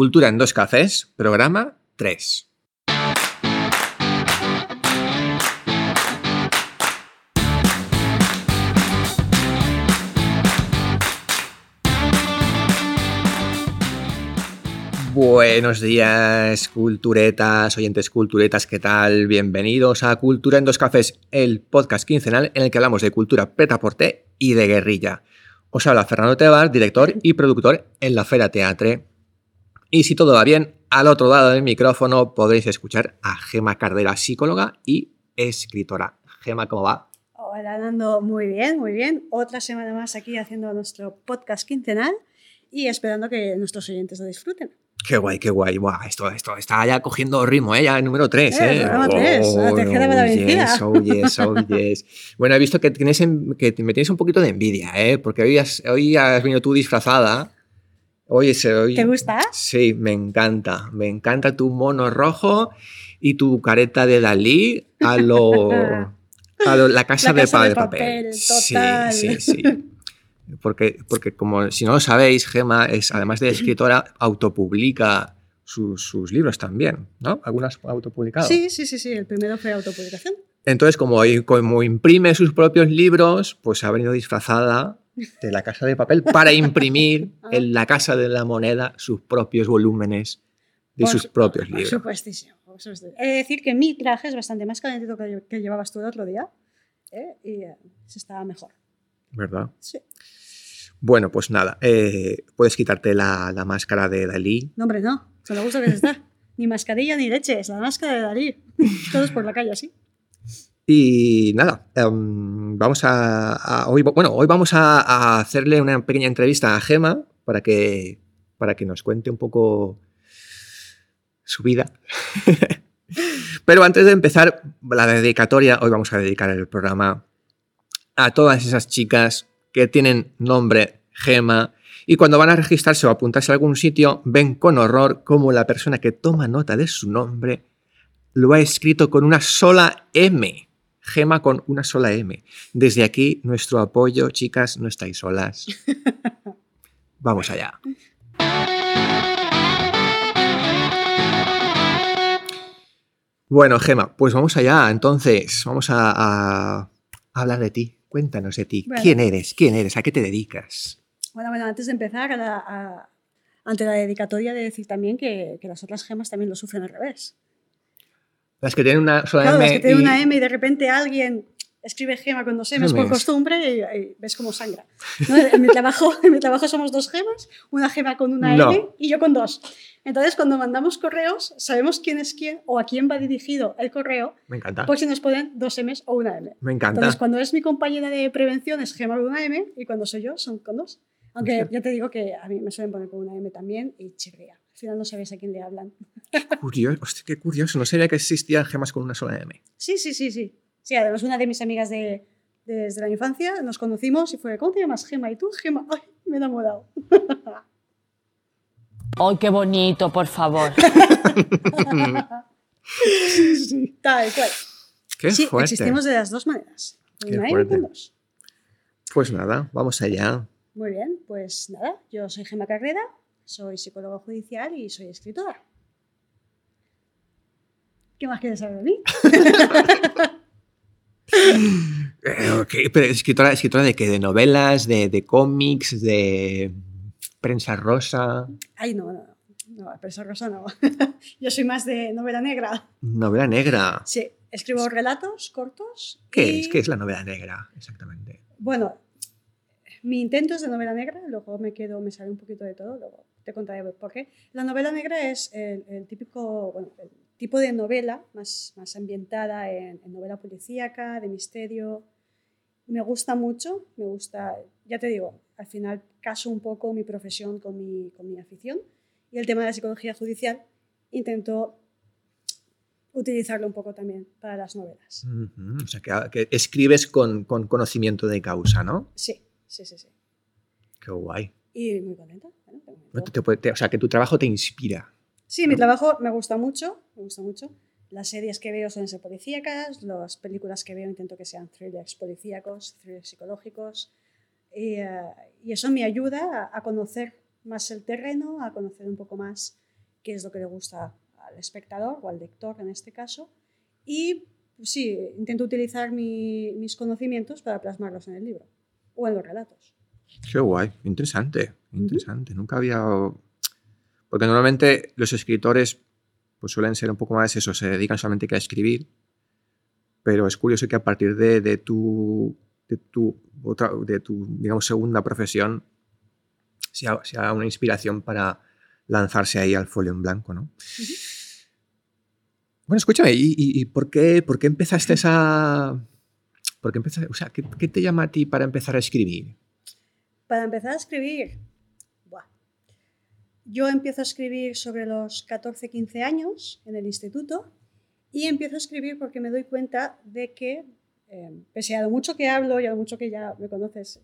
Cultura en dos cafés, programa 3. Buenos días, culturetas, oyentes culturetas, ¿qué tal? Bienvenidos a Cultura en dos cafés, el podcast quincenal en el que hablamos de cultura petaporte y de guerrilla. Os habla Fernando Tebar, director y productor en la Fera Teatre. Y si todo va bien, al otro lado del micrófono podréis escuchar a Gema Cardera, psicóloga y escritora. Gema, ¿cómo va? Hola, Nando, muy bien, muy bien. Otra semana más aquí haciendo nuestro podcast quincenal y esperando que nuestros oyentes lo disfruten. Qué guay, qué guay. Buah, esto, esto está ya cogiendo ritmo, ¿eh? Ya el número 3, Eh, ¿eh? programa tres, la tercera no, de la vencida. yes, oh, yes, oh, yes. Bueno, he visto que, tienes en- que me tienes un poquito de envidia, ¿eh? Porque hoy has, hoy has venido tú disfrazada. Hoy. ¿Te gusta? Sí, me encanta. Me encanta tu mono rojo y tu careta de Dalí a lo. a lo- la casa, La de, casa pa- de de papel. papel, Sí, total. sí, sí. Porque, porque como si no lo sabéis, Gema es, además de escritora, autopublica sus, sus libros también, ¿no? Algunas autopublicados. Sí, sí, sí, sí. El primero fue autopublicación. Entonces, como, como imprime sus propios libros, pues ha venido disfrazada de la casa de papel para imprimir en la casa de la moneda sus propios volúmenes de Por sus su- propios Por libros. supuestísimo. por supuestísimo. He de decir que mi traje es bastante más calentito que, que llevabas tú el otro día. ¿eh? Y eh, se estaba mejor. ¿Verdad? Sí. Bueno, pues nada, eh, puedes quitarte la, la máscara de Dalí. No, hombre, no. Se lo gusta que se está. Ni mascarilla ni leche. Es la máscara de Dalí. Todos por la calle así. Y nada, em, vamos a, hoy, bueno, hoy vamos a, a hacerle una pequeña entrevista a Gema para que, para que nos cuente un poco su vida. Pero antes de empezar la dedicatoria, hoy vamos a dedicar el programa a todas esas chicas que tienen nombre Gema y cuando van a registrarse o apuntarse a algún sitio ven con horror cómo la persona que toma nota de su nombre lo ha escrito con una sola M. Gema con una sola M. Desde aquí, nuestro apoyo, chicas, no estáis solas. Vamos allá. Bueno, Gema, pues vamos allá. Entonces, vamos a, a hablar de ti. Cuéntanos de ti. Bueno. ¿Quién eres? ¿Quién eres? ¿A qué te dedicas? Bueno, bueno, antes de empezar, a la- a- ante la dedicatoria, de decir también que, que las otras gemas también lo sufren al revés. Las que tienen una sola Claro, M. las que tienen y- una M y de repente alguien escribe gema con dos M's por costumbre y, y ves cómo sangra. ¿no? En, mi trabajo, en mi trabajo somos dos gemas, una gema con una No. M y yo con dos. Entonces, cuando mandamos correos, sabemos quién es quién o a quién va dirigido el correo, Me encanta. por si nos ponen dos M's o una M. Me encanta. Entonces, cuando es mi compañera de prevención es gema con una M y cuando soy yo son con dos. Aunque ya te digo que a mí me suelen poner con una M también y chirría. Al final no sabes a quién le hablan. Curioso. Hostia, qué curioso. No sabía que existían gemas con una sola M. Sí, sí, sí, sí. Sí, además una de mis amigas de, desde la infancia nos conocimos y fue, ¿cómo te llamas? Gema. ¿Y tú? Gema. Ay, me he enamorado. ¡Ay, qué bonito, por favor! Tal cual. Qué sí, fuerte. existimos de las dos maneras. Qué una fuerte. dos. Pues nada, vamos allá. Muy bien, pues nada, yo soy Gema Carrera, soy psicóloga judicial y soy escritora. ¿Qué más quieres saber de mí? Ok, pero escritora, escritora de qué? ¿De novelas? ¿De, de cómics? ¿De prensa rosa? Ay, no, no, no, esa rosa no. yo soy más de novela negra. ¿Novela negra? Sí, escribo relatos cortos. ¿Qué y- es? ¿Qué es la novela negra exactamente? Bueno, mi intento es de novela negra, luego me quedo, me sale un poquito de todo, luego te contaré por qué. La novela negra es el, el típico, bueno, el tipo de novela más, más ambientada en, en novela policíaca, de misterio. Me gusta mucho, me gusta, ya te digo, al final caso un poco mi profesión con mi, con mi afición y el tema de la psicología judicial intento utilizarlo un poco también para las novelas. Ujú, O sea, que, que escribes con, con conocimiento de causa, ¿no? Sí, sí, sí, sí. Qué guay. Y muy contenta. Bueno. No te- te te- o sea, que tu trabajo te inspira. Sí, mi trabajo me gusta mucho, me gusta mucho. Las series que veo suelen ser policíacas, las películas que veo intento que sean thrillers policíacos, thrillers psicológicos. Y, eh, y eso me ayuda a, a conocer más el terreno, a conocer un poco más qué es lo que le gusta al espectador o al lector en este caso. Y pues sí, intento utilizar mi- mis conocimientos para plasmarlos en el libro o en los relatos. Qué guay, interesante, interesante. Nunca había... Porque normalmente los escritores pues suelen ser un poco más eso, se dedican solamente que a escribir, pero es curioso que a partir de, de tu, de tu, otra, de tu, digamos, segunda profesión sea, sea una inspiración para lanzarse ahí al folio en blanco, ¿no? Bueno, escúchame, ¿y, y- y por, qué, por qué empezaste esa... ¿Por qué empezaste, o sea, ¿qué, qué te llama a ti para empezar a escribir? Para empezar a escribir. Yo empiezo a escribir sobre los 14-15 años en el instituto y empiezo a escribir porque me doy cuenta de que, eh, pese a lo mucho que hablo y a lo mucho que ya me conoces,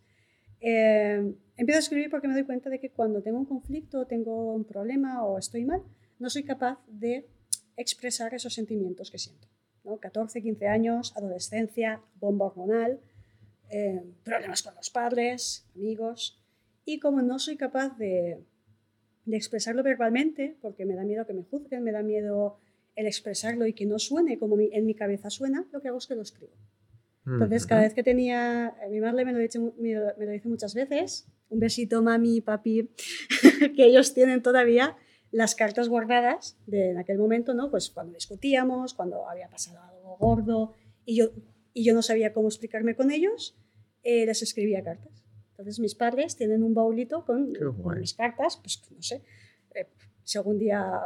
eh, empiezo a escribir porque me doy cuenta de que cuando tengo un conflicto, tengo un problema o estoy mal, no soy capaz de expresar esos sentimientos que siento. ¿no? 14, 15 años, adolescencia, bomba hormonal, eh, problemas con los padres, amigos. Y como no soy capaz de, de expresarlo verbalmente, porque me da miedo que me juzguen, me da miedo el expresarlo y que no suene como mi- en mi cabeza suena, lo que hago es que lo escribo. Entonces, cada vez que tenía, eh, mi madre me lo, dice, me lo- me lo dice muchas veces, un besito mami, papi, que ellos tienen todavía las cartas guardadas de en aquel momento, ¿no? Pues cuando discutíamos, cuando había pasado algo gordo y yo, y yo no sabía cómo explicarme con ellos, eh, les escribía cartas. Entonces mis padres tienen un baulito con, con mis cartas, pues no sé, eh, si algún día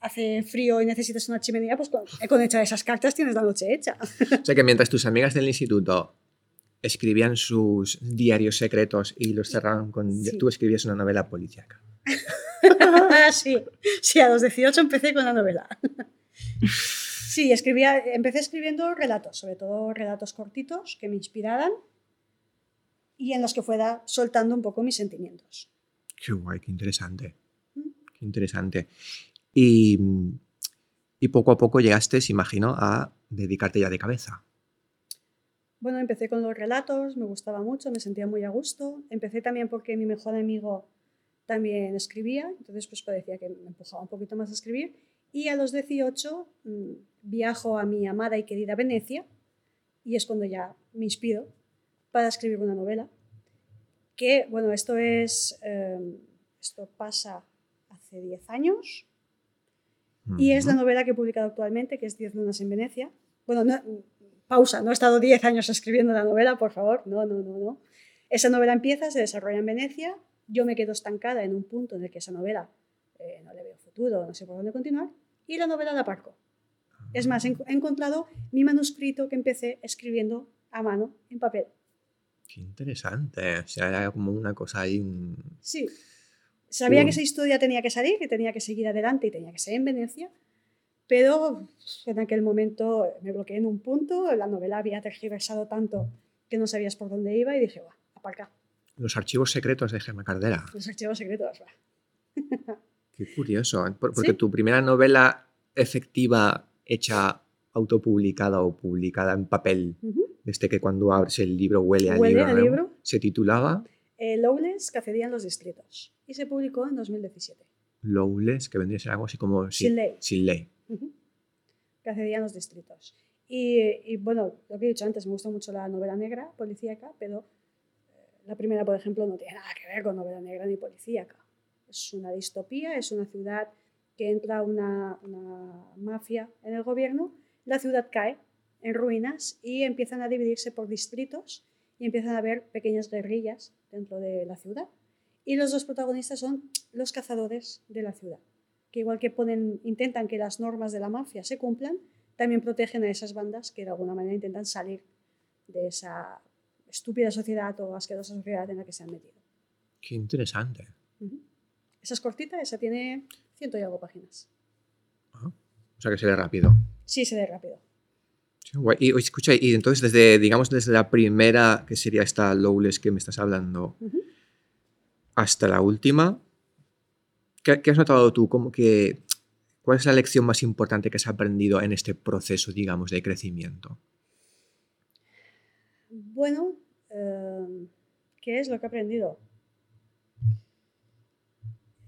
hace frío y necesitas una chimenea, pues con, con echar esas cartas tienes la noche hecha. O sea que mientras tus amigas del instituto escribían sus diarios secretos y los cerraban con... Sí. Tú escribías una novela policíaca. sí, sí, a los 18 empecé con la novela. Sí, escribía, empecé escribiendo relatos, sobre todo relatos cortitos que me inspiraran y en los que fuera soltando un poco mis sentimientos. Qué guay, qué interesante. Mm. Qué interesante. Y, y poco a poco llegaste, imagino, a dedicarte ya de cabeza. Bueno, empecé con los relatos, me gustaba mucho, me sentía muy a gusto. Empecé también porque mi mejor amigo también escribía, entonces pues parecía que me empujaba un poquito más a escribir. Y a los 18 mm, viajo a mi amada y querida Venecia y es cuando ya me inspiro para escribir una novela. Que, bueno, esto es, eh, esto pasa hace 10 años y es la novela que he publicado actualmente, que es 10 lunas en Venecia. Bueno, no- pausa, no he estado 10 años escribiendo la novela, por favor. No, no, no, no. Esa novela empieza, se desarrolla en Venecia. Yo me quedo estancada en un punto en el que esa novela eh, no le veo futuro, no sé por dónde continuar. Y la novela la aparco. Es más, en- he encontrado mi manuscrito que empecé escribiendo a mano, en papel. Qué interesante. O sea, era como una cosa ahí... un- Sí. Sabía Un- que esa historia tenía que salir, que tenía que seguir adelante y tenía que ser en Venecia, pero en aquel momento me bloqueé en un punto, la novela había tergiversado tanto que no sabías por dónde iba y dije, va, aparca, Los archivos secretos de Gemma Cardera. los archivos secretos, va. Qué curioso. ¿eh? Por- Porque Sí. tu primera novela efectiva hecha autopublicada o publicada en papel, Ujú. Desde que cuando abres el libro huele al Huele libro, al libro. se titulaba Eh, Lowlands, Cacería en los Distritos, y se publicó en 2017. Lowless, que vendría a ser algo así como... sí, Sin ley. Sin ley. Ujú. que accedían los distritos. Y, y, bueno, lo que he dicho antes, me gusta mucho la novela negra, policíaca, pero eh, la primera, por ejemplo, no tiene nada que ver con novela negra ni policíaca. Es una distopía, es una ciudad que entra una, una mafia en el gobierno, la ciudad cae en ruinas y empiezan a dividirse por distritos y empiezan a haber pequeñas guerrillas dentro de la ciudad. Y los dos protagonistas son los cazadores de la ciudad que igual que ponen, intentan que las normas de la mafia se cumplan, también protegen a esas bandas que de alguna manera intentan salir de esa estúpida sociedad o asquerosa sociedad en la que se han metido. Qué interesante. Ujú. Esa es cortita, esa tiene ciento y algo páginas. Ah, O sea que se lee rápido. Sí, se lee rápido. Sí, guay. Y escucha, y entonces desde, digamos, desde la primera, que sería esta Lowless que me estás hablando, hasta la última, ¿qué, qué has notado tú? Como que, ¿Cuál es la lección más importante que has aprendido en este proceso, digamos, de crecimiento? Bueno, eh, ¿qué es lo que he aprendido?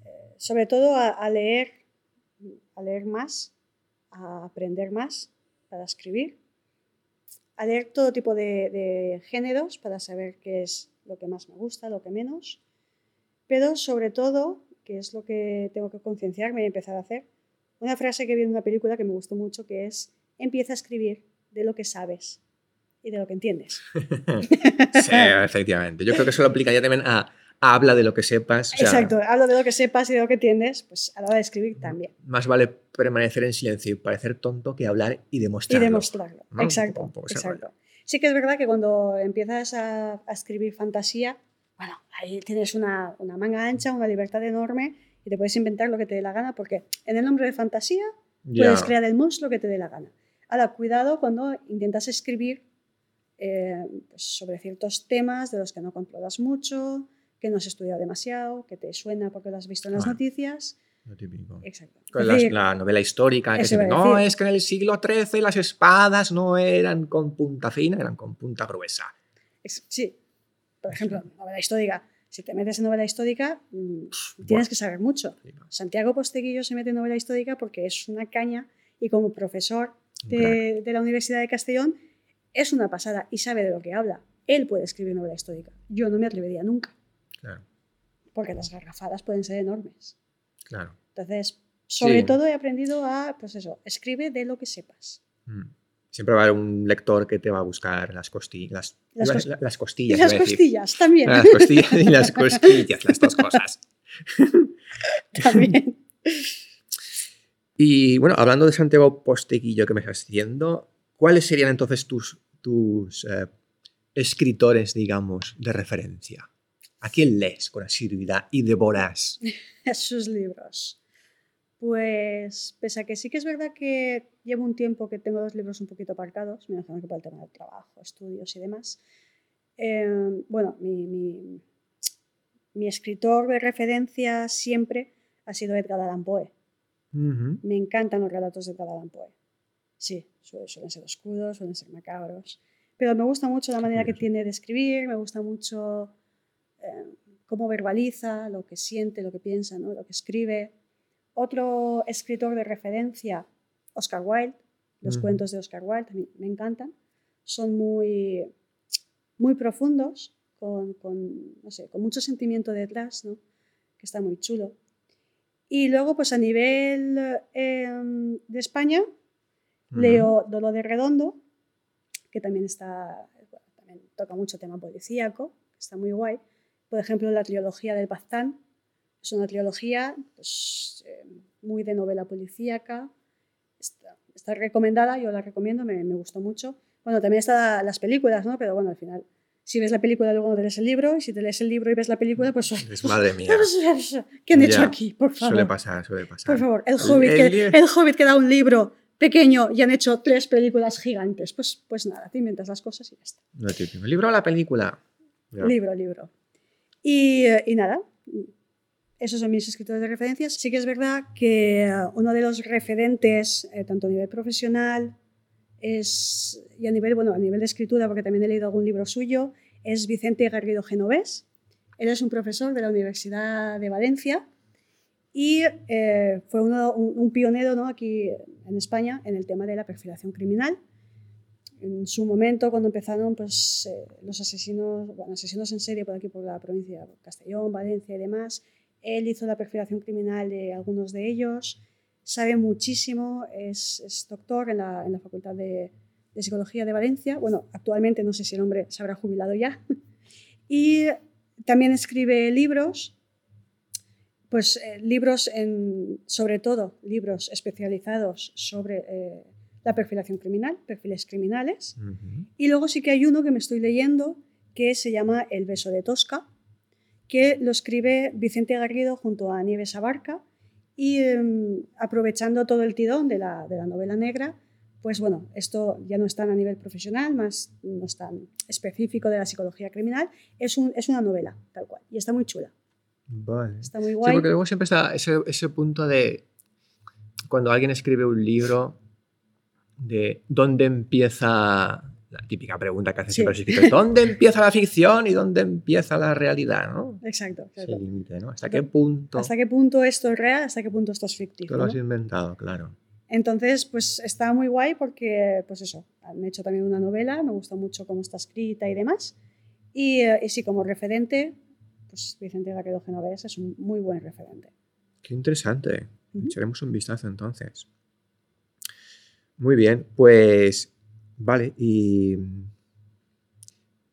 Eh, sobre todo a, a leer a leer más, a aprender más para escribir, a leer todo tipo de, géneros para saber qué es lo que más me gusta, lo que menos, pero sobre todo, que es lo que tengo que concienciarme y empezar a hacer, una frase que vi en una película que me gustó mucho, que es, empieza a escribir de lo que sabes y de lo que entiendes. sí, efectivamente. Yo creo que eso lo aplicaría también a habla de lo que sepas. o sea, Exacto, hablo de lo que sepas y de lo que entiendes, pues a la hora de escribir también. Más vale permanecer en silencio y parecer tonto que hablar y Y demostrarlo. demostrarlo. ¿no? Exacto, Un poco ese exacto. Sí que es verdad que cuando empiezas a, a escribir fantasía, bueno, ahí tienes una, una manga ancha, una libertad enorme y te puedes inventar lo que te dé la gana porque en el nombre de fantasía puedes crear el monstruo que te dé la gana. Ahora, cuidado cuando intentas escribir eh, pues, sobre ciertos temas de los que no controlas mucho, que no has estudiado demasiado, que te suena porque lo has visto en las noticias. Lo típico. Exacto. Con decir, la novela histórica, que no, es que en el siglo XIII las espadas no eran con punta fina, eran con punta gruesa. sí, por ejemplo, novela histórica. Si te metes en novela histórica, mm, tienes que saber mucho. Santiago Posteguillo se mete en novela histórica porque es una caña y como profesor de, de la Universidad de Castellón es una pasada y sabe de lo que habla. Él puede escribir novela histórica. Yo no me atrevería nunca Claro, porque las garrafadas pueden ser enormes. claro. Entonces, sobre Sí. todo he aprendido a, pues eso, escribe de lo que sepas. Mm. Siempre va a haber un lector que te va a buscar las, costi- las, Las iba a- cos- la- las Y costillas. las decir. costillas también. Las costillas y las cosquillas, las dos cosas. también. Y bueno, hablando de Santiago Posteguillo que me estás diciendo, ¿cuáles serían entonces tus, tus eh, escritores, digamos, de referencia? ¿A quién lees con asiduidad y devoras? sus libros. Pues, pese a que sí que es verdad que llevo un tiempo que tengo los libros un poquito aparcados, me imagino que por el tema del trabajo, estudios y demás. eh, bueno, mi, mi- mi escritor de referencia siempre ha sido Edgar Allan Poe. Me encantan los relatos de Edgar Allan Poe. Sí, su- suelen ser oscuros, suelen ser macabros. Pero me gusta mucho la manera que tiene de escribir, me gusta mucho eh, cómo verbaliza, lo que siente, lo que piensa, ¿no? lo que escribe. Otro escritor de referencia, Oscar Wilde. Los cuentos de Oscar Wilde a mí me encantan. Son muy, muy profundos, con, con, no sé, con mucho sentimiento detrás, ¿no? que está muy chulo. Y luego, pues a nivel eh, de España, leo Dolo de Redondo, que también está, bueno, también toca mucho tema policíaco, está muy guay. Por ejemplo, la trilogía del Baztán es una trilogía pues, eh, muy de novela policíaca. Está, está recomendada, yo la recomiendo, me, me gustó mucho. Bueno, también están las películas, ¿no? Pero bueno, al final, si ves la película, luego no te lees el libro, y si te lees el libro y ves la película, pues... Es madre mía. ¿Qué han hecho Ya, aquí? Por favor. Suele pasar, suele pasar. Por favor, el El- Hobbit, el que, libro- el Hobbit que da un libro pequeño y han hecho tres películas gigantes. Pues, pues nada, te inventas las cosas y ya está. Típico. ¿El libro o la película? Ya. Libro, libro. Y, nada, esos son mis escritores de referencias. Sí que es verdad que eh, uno de los referentes, eh, tanto a nivel profesional es, y a nivel, bueno, a nivel de escritura, porque también he leído algún libro suyo, es Vicente Garrido Genovés. Él es un profesor de la Universidad de Valencia y eh, fue uno- un, un pionero ¿no? aquí en España en el tema de la perfilación criminal. En su momento, cuando empezaron pues, eh, los asesinos, bueno, asesinos en serie por aquí, por la provincia de Castellón, Valencia y demás, él hizo la perfilación criminal de algunos de ellos, sabe muchísimo, es, es doctor en la, en la Facultad de, de Psicología de Valencia. Bueno, actualmente no sé si el hombre se habrá jubilado ya. y también escribe libros, pues eh, libros en, sobre todo libros especializados sobre eh, la perfilación criminal, perfiles criminales. Ujú. Y luego sí que hay uno que me estoy leyendo que se llama El beso de Tosca, que lo escribe Vicente Garrido junto a Nieves Abarca y em, aprovechando todo el tirón de la, de la novela negra, pues bueno, esto ya no es tan a nivel profesional, más no es tan específico de la psicología criminal, es, un, es una novela, tal cual, y está muy chula, Vale. está muy Sí, guay. porque luego siempre está ese, ese punto de cuando alguien escribe un libro, de dónde empieza la típica pregunta que hacen Sí. siempre los ¿dónde empieza la ficción y dónde empieza la realidad? ¿no? Exacto. Límite, ¿no? ¿Hasta qué punto ¿Hasta qué punto esto es real? ¿Hasta qué punto esto es tú ficticio? lo has ¿no? inventado? Claro. Entonces, pues está muy guay porque, pues eso, han hecho también una novela, me gusta mucho cómo está escrita y demás. Y, eh, y sí, como referente, pues Vicente Vaquero Genovés es un muy buen referente. Qué interesante. Echaremos un vistazo entonces. Muy bien, pues vale, y,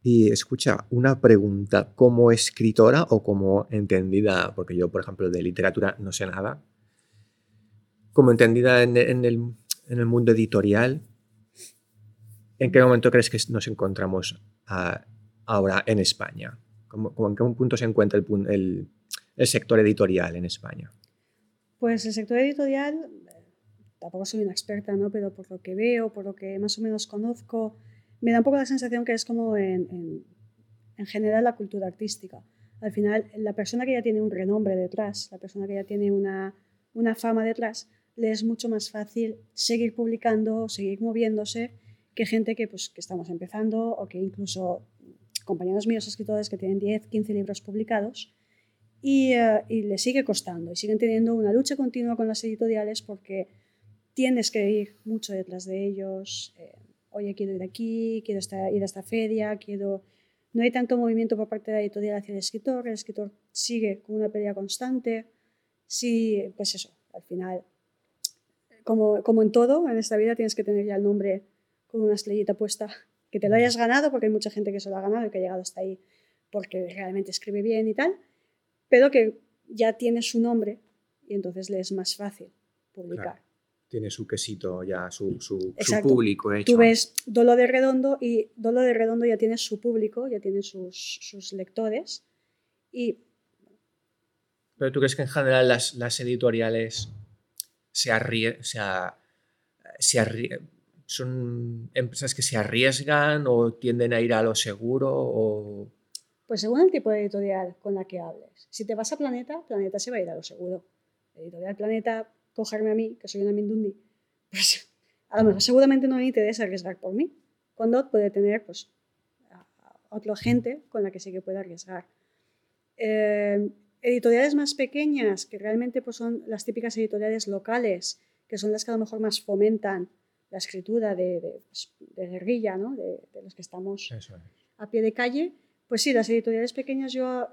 escucha, una pregunta, como escritora o como entendida, porque yo, por ejemplo, de literatura no sé nada, como entendida en, el, mundo editorial, ¿en qué momento crees que nos encontramos ah, ahora en España? ¿Cómo, ¿En qué punto se encuentra el, sector editorial en España? Pues el sector editorial, tampoco soy una experta, ¿no? pero por lo que veo, por lo que más o menos conozco, me da un poco la sensación que es como en, en- en general la cultura artística. Al final, la persona que ya tiene un renombre detrás, la persona que ya tiene una, una fama detrás, le es mucho más fácil seguir publicando, seguir moviéndose, que gente que, pues, que estamos empezando o que incluso compañeros míos escritores que tienen 10, 15 libros publicados y, eh, y le sigue costando y siguen teniendo una lucha continua con las editoriales porque tienes que ir mucho detrás de ellos. eh, Oye, quiero ir aquí, quiero ir a esta feria, quiero... No hay tanto movimiento por parte de la editorial hacia el escritor, el escritor sigue con una pelea constante. Sí, pues eso, al final, como, en todo en esta vida, tienes que tener ya el nombre con una estrellita puesta, que te lo hayas ganado, porque hay mucha gente que se lo ha ganado y que ha llegado hasta ahí porque realmente escribe bien y tal, pero que ya tiene su nombre y entonces le es más fácil publicar. Tiene su quesito ya, su, su- público hecho. Tú ves Dolo de Redondo y Dolo de Redondo ya tiene su público, ya tiene sus, sus lectores y Pero tú crees que en general las, las editoriales se arrie- se a- se arrie- son empresas que se arriesgan o tienden a ir a lo seguro o Pues según el tipo de editorial con la que hables. Si te vas a Planeta, Planeta se va a ir a lo seguro. Editorial Planeta, cogerme a mí, que soy una Mindundi, pues a lo mejor seguramente no me interesa arriesgar por mí. Cuando puede tener pues, a, a otra gente con la que sí que puede arriesgar. Eh, editoriales más pequeñas, que realmente pues, son las típicas editoriales locales, que son las que a lo mejor más fomentan la escritura de, de, pues, de guerrilla, ¿no? de, de los que estamos es. a pie de calle, pues sí, las editoriales pequeñas yo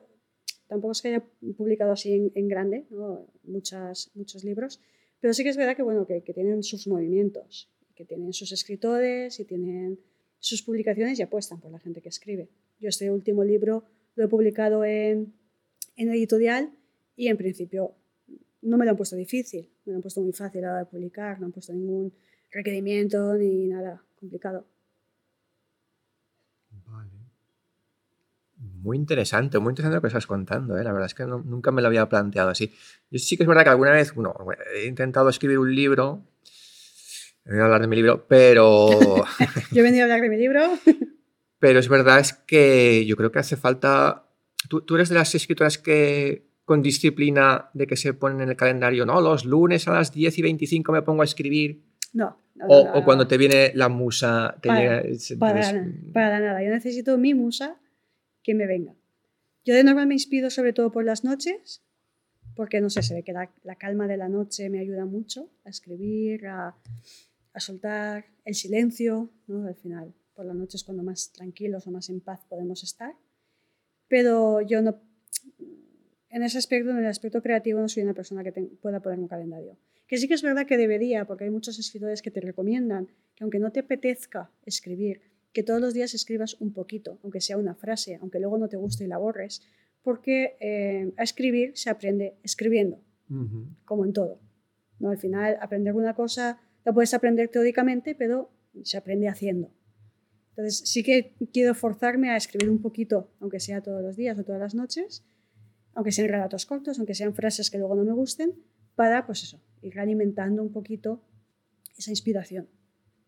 tampoco es que haya publicado así en, grande, ¿no? Muchas, muchos libros, pero sí que es verdad que, bueno, que, que tienen sus movimientos, que tienen sus escritores y tienen sus publicaciones y apuestan por la gente que escribe. Yo este último libro lo he publicado en, en editorial y en principio no me lo han puesto difícil, me lo han puesto muy fácil a la hora de publicar, no han puesto ningún requerimiento ni nada complicado. Vale. Muy interesante, muy interesante lo que estás contando, ¿eh? la verdad es que no- nunca me lo había planteado así. Yo sí que es verdad que alguna vez, bueno, he intentado escribir un libro, he venido a hablar de mi libro, pero, Yo he venido a hablar de mi libro. pero es verdad es que yo creo que hace falta, tú, tú eres de las escritoras que con disciplina de que se ponen en el calendario, no, los lunes a las 10 y 25 me pongo a escribir, No. no, o, no, o no, cuando no. te viene la musa, te Para- llega... Para, nada, para nada. Yo necesito mi musa que me venga. Yo de normal me inspiro sobre todo por las noches, porque no sé, se ve que la, calma de la noche me ayuda mucho a escribir, a, a soltar el silencio, ¿no? Al final, por la noche es cuando más tranquilos o más en paz podemos estar. Pero yo no, en ese aspecto, en el aspecto creativo, no soy una persona que te- pueda poner un calendario. Que sí que es verdad que debería, porque hay muchos escritores que te recomiendan que aunque no te apetezca escribir, que todos los días escribas un poquito, aunque sea una frase, aunque luego no te guste y la borres, porque eh, a escribir se aprende escribiendo, como en todo. ¿no? Al final, aprender una cosa la puedes aprender teóricamente, pero se aprende haciendo. Entonces, sí que quiero forzarme a escribir un poquito, aunque sea todos los días o todas las noches, aunque sean relatos cortos, aunque sean frases que luego no me gusten, para, pues eso, ir alimentando un poquito esa inspiración.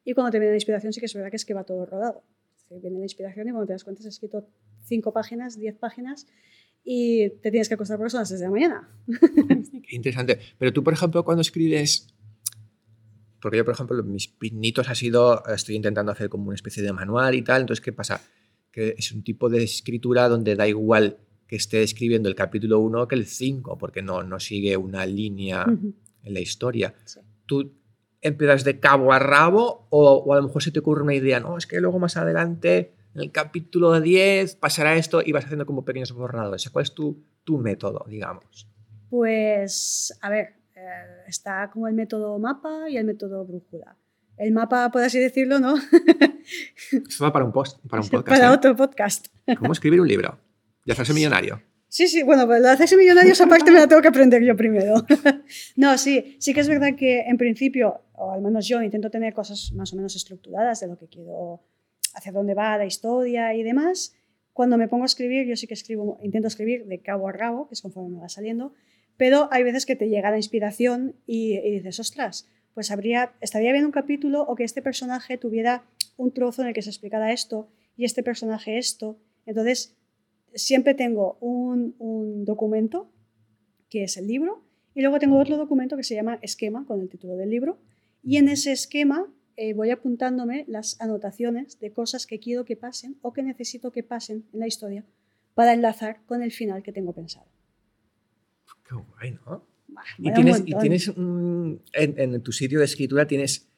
Y cuando te viene la inspiración, sí que es verdad que es que va todo rodado. Decir, viene la inspiración y cuando te das cuenta has escrito cinco páginas, diez páginas y te tienes que acostar por eso a las de la mañana. Qué interesante. Pero tú, por ejemplo, cuando escribes, porque yo, por ejemplo, mis pinitos ha sido, estoy intentando hacer como una especie de manual y tal, entonces, ¿qué pasa? Que es un tipo de escritura donde da igual que esté escribiendo el capítulo 1 que el 5, porque no, no sigue una línea en la historia. sí. Tú empiezas de cabo a rabo o, o a lo mejor se te ocurre una idea, no, es que luego más adelante, en el capítulo 10, pasará esto y vas haciendo como pequeños borradores. ¿Cuál es tu, tu método, digamos? Pues, a ver, eh, está como el método mapa y el método brújula. El mapa, por así decirlo, ¿no? Esto va para un, post, para un podcast. Para ¿eh? otro podcast. ¿Cómo escribir un libro? Ya hacerse millonario. Sí, sí, bueno, pues lo de hacerse millonarios aparte me la tengo que aprender yo primero. no, sí, sí que es verdad que en principio, o al menos yo intento tener cosas más o menos estructuradas de lo que quiero, hacia dónde va la historia y demás. Cuando me pongo a escribir, yo sí que escribo, intento escribir de cabo a rabo, que es conforme me va saliendo, pero hay veces que te llega la inspiración y, y dices, ostras, pues habría, estaría bien un capítulo o que este personaje tuviera un trozo en el que se explicara esto y este personaje esto. Entonces, siempre tengo un, un documento, que es el libro, y luego tengo otro documento que se llama esquema, con el título del libro, y en ese esquema eh, voy apuntándome las anotaciones de cosas que quiero que pasen o que necesito que pasen en la historia para enlazar con el final que tengo pensado. Qué guay, ¿no? Bah, Y un tienes, y montón. tienes un- en, en tu sitio de escritura tienes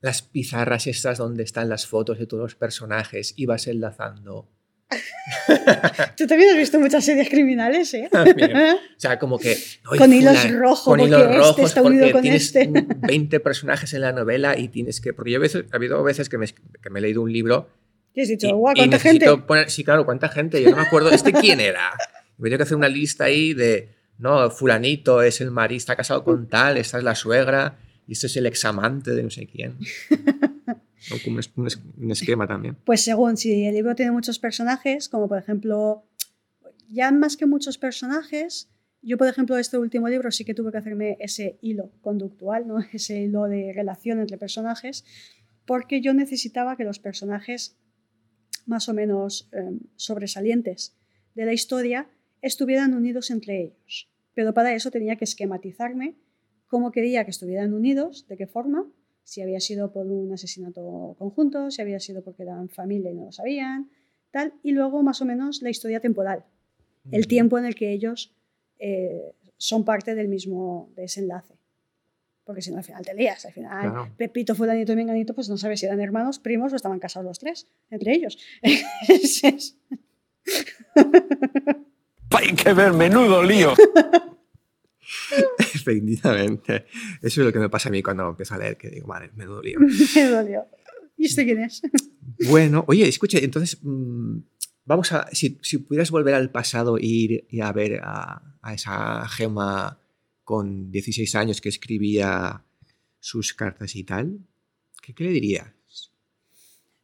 las pizarras estas donde están las fotos de todos los personajes y vas enlazando. Tú también has visto muchas series criminales, ¿eh? Bien. O sea, como que... "Ay, Con hilos fulano, rojos, con porque hilos este rojos, está unido porque con tienes este. 20 personajes en la novela y tienes que... Porque yo a veces, ha habido veces que me, que me he leído un libro Y has dicho, guau, ¿cuánta gente? poner... Sí, claro, ¿cuánta gente? Yo no me acuerdo. ¿Este quién era? Me tengo que hacer una lista ahí de... No, fulanito es el marido, está casado con tal, esta es la suegra y este es el examante de no sé quién. O como un, es- un es- un esquema también. Pues según si el libro tiene muchos personajes, como por ejemplo, ya más que muchos personajes, yo por ejemplo este último libro sí que tuve que hacerme ese hilo conductual, ¿no? ese hilo de relación entre personajes, porque yo necesitaba que los personajes más o menos eh, sobresalientes de la historia estuvieran unidos entre ellos. Pero para eso tenía que esquematizarme cómo quería que estuvieran unidos, de qué forma, si había sido por un asesinato conjunto, si había sido porque eran familia y no lo sabían, tal, y luego más o menos la historia temporal, el tiempo en el que ellos eh, son parte del mismo desenlace. Porque si no, al final te lías. Al final, Claro. Pepito, Fulanito y Menganito, pues no sabes si eran hermanos, primos o estaban casados los tres, entre ellos. Hay que ver, menudo lío. Efectivamente. Eso es lo que me pasa a mí cuando empiezo a leer, que digo, madre, menudo lío. me dolió. ¿Y este quién es? Bueno, oye, escucha, entonces, mm, vamos a, si, si pudieras volver al pasado e ir y a ver a, a esa gema con 16 años que escribía sus cartas y tal, ¿qué, qué le dirías?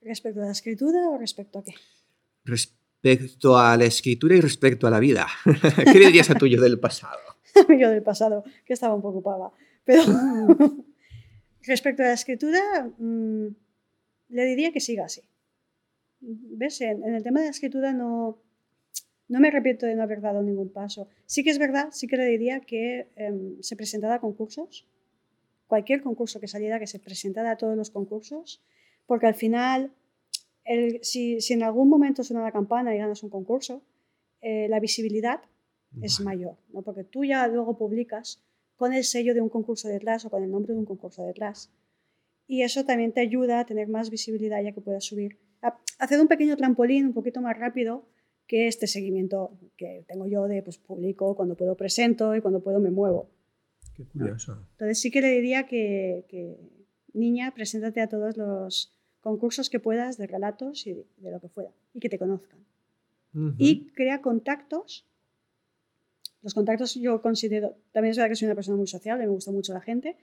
¿Respecto a la escritura o respecto a qué? Respecto a la escritura y respecto a la vida. ¿Qué le dirías a tuyo del pasado? yo del pasado, que estaba un poco ocupada. Pero respecto a la escritura, mm, le diría que siga así. ¿Ves? En, en el tema de la escritura no, no me arrepiento de no haber dado ningún paso. Sí que es verdad, sí que le diría que em, se presentara a concursos, cualquier concurso que saliera, que se presentara a todos los concursos, porque al final, el- si, si en algún momento suena la campana y ganas un concurso, eh, la visibilidad es mayor, ¿no? porque tú ya luego publicas con el sello de un concurso detrás o con el nombre de un concurso detrás. Y eso también te ayuda a tener más visibilidad ya que puedas subir, a hacer un pequeño trampolín un poquito más rápido que este seguimiento que tengo yo de pues publico, cuando puedo presento y cuando puedo me muevo. Qué curioso. Entonces sí que le diría que, que, niña, preséntate a todos los concursos que puedas de relatos y de, lo que fuera y que te conozcan y crea contactos. Los contactos yo considero, también es verdad que soy una persona muy sociable, me gusta mucho la gente.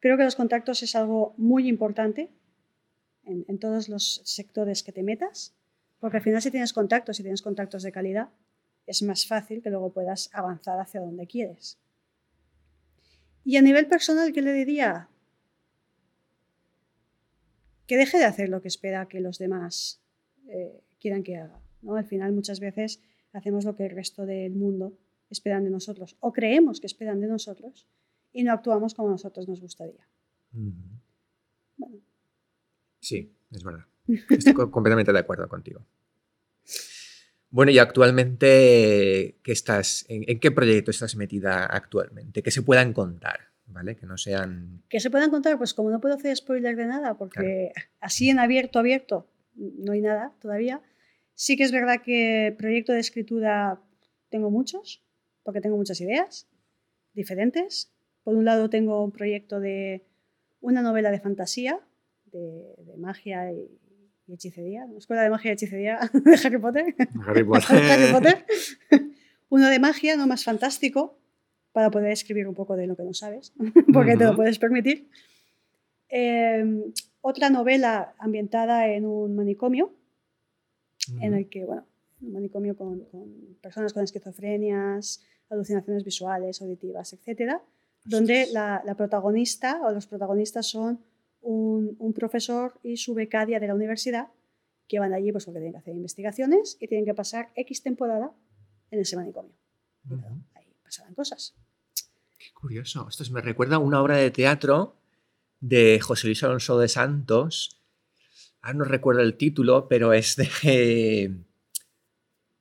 Creo que los contactos es algo muy importante en, en todos los sectores que te metas, porque al final si tienes contactos, si tienes contactos de calidad, es más fácil que luego puedas avanzar hacia donde quieres. Y a nivel personal, ¿qué le diría? Que deje de hacer lo que espera que los demás eh, quieran que haga. ¿no? Al final muchas veces hacemos lo que el resto del mundo esperan de nosotros o creemos que esperan de nosotros y no actuamos como a nosotros nos gustaría. Ujú. Sí, es verdad. Estoy co- completamente de acuerdo contigo. Bueno, y actualmente, ¿qué estás, en, en qué proyecto estás metida actualmente? Que se puedan contar, ¿vale? Que no sean... Que se puedan contar, pues como no puedo hacer spoiler de nada, porque así en abierto, abierto, no hay nada todavía. Sí que es verdad que proyecto de escritura tengo muchos, porque tengo muchas ideas diferentes. Por un lado tengo un proyecto de una novela de fantasía, de, de magia y, y hechicería, escuela de magia y hechicería de Harry Potter. Harry Harry Potter. Uno de magia, no más fantástico, para poder escribir un poco de lo que no sabes, porque te lo puedes permitir. Eh, otra novela ambientada en un manicomio, en el que, bueno, un manicomio con, con personas con esquizofrenias, alucinaciones visuales, auditivas, etcétera, donde la, la protagonista o los protagonistas son un, un profesor y su becaria de la universidad que van allí pues porque tienen que hacer investigaciones y tienen que pasar X temporada en ese manicomio. Ahí pasarán cosas. Qué curioso. Esto me recuerda a una obra de teatro de José Luis Alonso de Santos. Ahora no recuerdo el título, pero es de.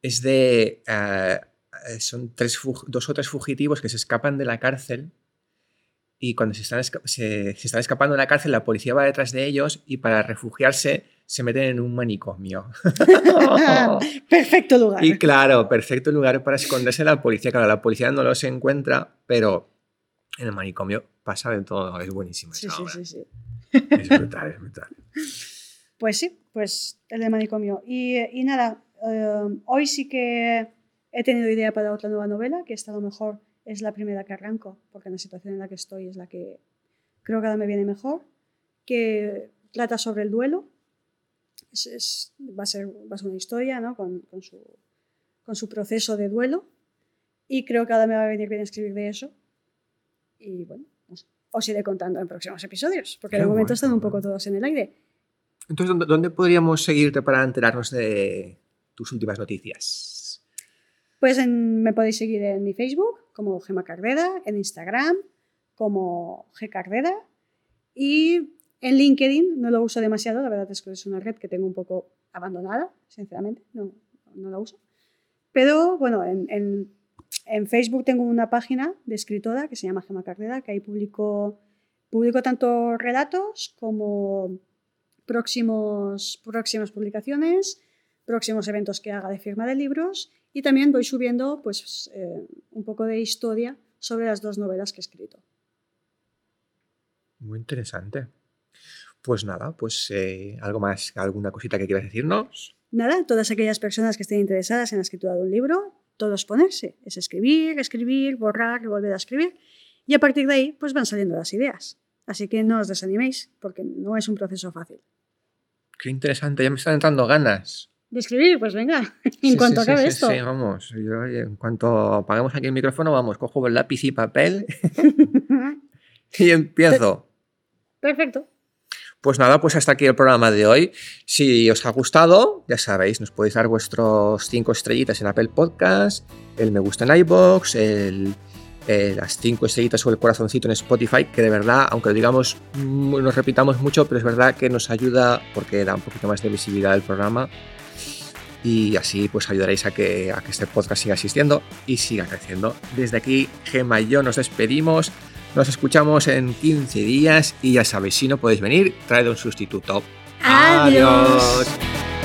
Es de. eh, son tres, dos o tres fugitivos que se escapan de la cárcel. Y cuando se están, se, se están escapando de la cárcel, la policía va detrás de ellos y para refugiarse se meten en un manicomio. Perfecto lugar. Y claro, perfecto lugar para esconderse de la policía. Claro, la policía no los encuentra, pero en el manicomio pasa de todo. Es buenísimo. Sí, esa sí, obra. sí, sí. Es brutal, es brutal. Pues sí, pues el de manicomio. Y, y nada, eh, hoy sí que he tenido idea para otra nueva novela, que esta a lo mejor es la primera que arranco, porque en la situación en la que estoy es la que creo que ahora me viene mejor, que trata sobre el duelo. Es- es- va, a ser, va a ser una historia ¿no? con, con su, con su proceso de duelo. Y creo que ahora me va a venir bien escribir de eso. Y bueno, os iré contando en próximos episodios, porque Qué de momento bueno, están un poco todos en el aire. Entonces, ¿dónde, dónde podríamos seguirte para enterarnos de tus últimas noticias? Pues en- me podéis seguir en mi Facebook como Gema Cardeda, en Instagram como G Cardeda y en LinkedIn no lo uso demasiado, la verdad es que es una red que tengo un poco abandonada, sinceramente, no, no la uso. Pero bueno, en, en- Facebook tengo una página de escritora que se llama Gema Cardeda, que ahí publico, publico tanto relatos como próximos, próximas publicaciones, próximos eventos que haga de firma de libros y también voy subiendo pues, eh, un poco de historia sobre las dos novelas que he escrito. Muy interesante. Pues nada, pues eh, algo más, alguna cosita que quieras decirnos. Nada, todas aquellas personas que estén interesadas en la escritura de un libro, todos ponerse. Es escribir, escribir, borrar volver a escribir. Y a partir de ahí, pues van saliendo las ideas. Así que no os desaniméis, porque no es un proceso fácil. Qué interesante, ya me están entrando ganas. De escribir, pues venga, en Sí, cuanto sí, acabe sí, esto. Sí, vamos. Yo, en cuanto apaguemos aquí el micrófono, vamos, cojo el lápiz y papel y empiezo. Perfecto. Pues nada, pues hasta aquí el programa de hoy. Si os ha gustado, ya sabéis, nos podéis dar vuestros cinco estrellitas en Apple Podcast, el me gusta en iBox, el, eh, las cinco estrellitas o el corazoncito en Spotify, que de verdad, aunque lo digamos, mm, nos repitamos mucho, pero es verdad que nos ayuda porque da un poquito más de visibilidad al programa. Y así pues ayudaréis a que, a que este podcast siga existiendo y siga creciendo. Desde aquí, Gemma y yo nos despedimos. Nos escuchamos en 15 días y ya sabéis, si no podéis venir, traed un sustituto. Adiós. Adiós.